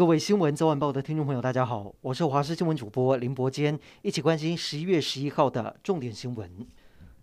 各位新闻早晚报的听众朋友，大家好，我是华视新闻主播林伯坚，一起关心十一月十一号的重点新闻。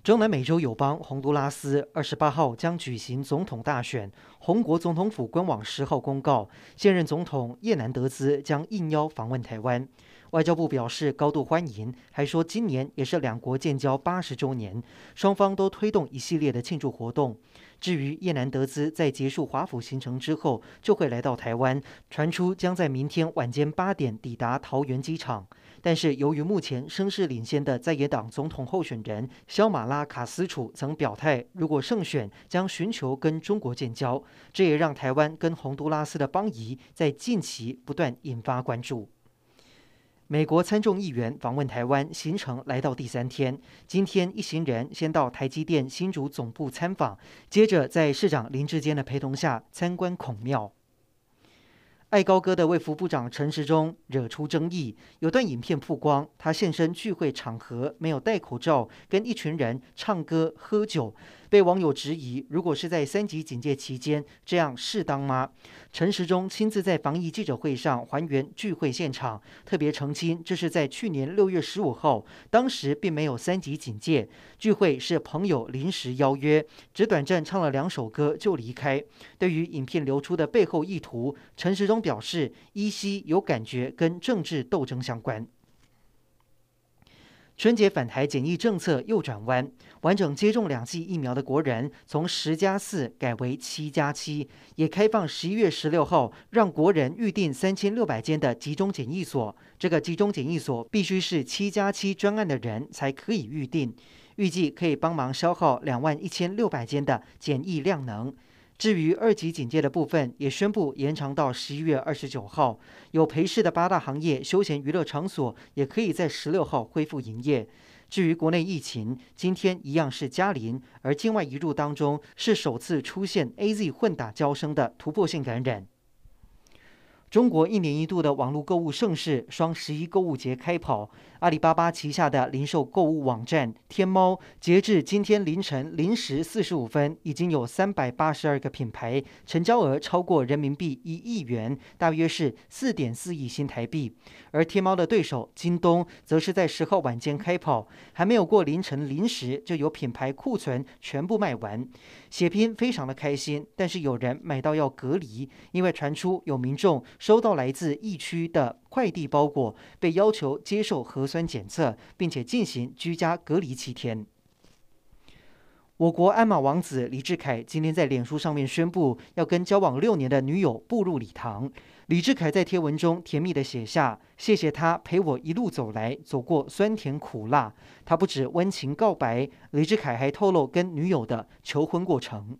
中南美洲友邦洪都拉斯二十八号将举行总统大选，洪国总统府官网十号公告，现任总统叶南德兹将应邀访问台湾。外交部表示高度欢迎，还说今年也是两国建交八十周年，双方都推动一系列的庆祝活动。至于叶南德兹在结束华府行程之后，就会来到台湾，传出将在明天晚间八点抵达桃园机场。但是由于目前声势领先的在野党总统候选人肖马拉卡斯楚曾表态，如果胜选将寻求跟中国建交，这也让台湾跟洪都拉斯的邦谊在近期不断引发关注。美国参众议员访问台湾行程来到第三天，今天一行人先到台积电新竹总部参访，接着在市长林智坚的陪同下参观孔庙。爱高歌的卫福部长陈时中惹出争议，有段影片曝光，他现身聚会场合没有戴口罩，跟一群人唱歌喝酒，被网友质疑，如果是在三级警戒期间，这样适当吗？陈时中亲自在防疫记者会上还原聚会现场，特别澄清这是在去年六月十五号，当时并没有三级警戒，聚会是朋友临时邀约，只短暂唱了两首歌就离开。对于影片流出的背后意图，陈时中。表示依稀有感觉跟政治斗争相关。春节返台检疫政策又转弯，完整接种两剂疫苗的国人从十加四改为七加七，也开放十一月十六号让国人预定三千六百间的集中检疫所。这个集中检疫所必须是七加七专案的人才可以预定，预计可以帮忙消耗两万一千六百间的检疫量能。至于二级警戒的部分，也宣布延长到十一月二十九号。有陪侍的八大行业休闲娱乐场所也可以在十六号恢复营业。至于国内疫情，今天一样是加零，而境外移入当中是首次出现 AZ 混打交生的突破性感染。中国一年一度的网络购物盛事双十一购物节开跑，阿里巴巴旗下的零售购物网站天猫，截至今天凌晨零时四十五分，已经有三百八十二个品牌，成交额超过人民币一亿元，大约是四点四亿新台币。而天猫的对手京东，则是在十号晚间开跑，还没有过凌晨零时，就有品牌库存全部卖完，血拼非常的开心。但是有人买到要隔离，因为传出有民众。收到来自疫区的快递包裹，被要求接受核酸检测，并且进行居家隔离七天。我国鞍马王子李志凯今天在脸书上面宣布，要跟交往六年的女友步入礼堂。李志凯在贴文中甜蜜地写下：“谢谢他陪我一路走来，走过酸甜苦辣。”他不止温情告白，李志凯还透露跟女友的求婚过程。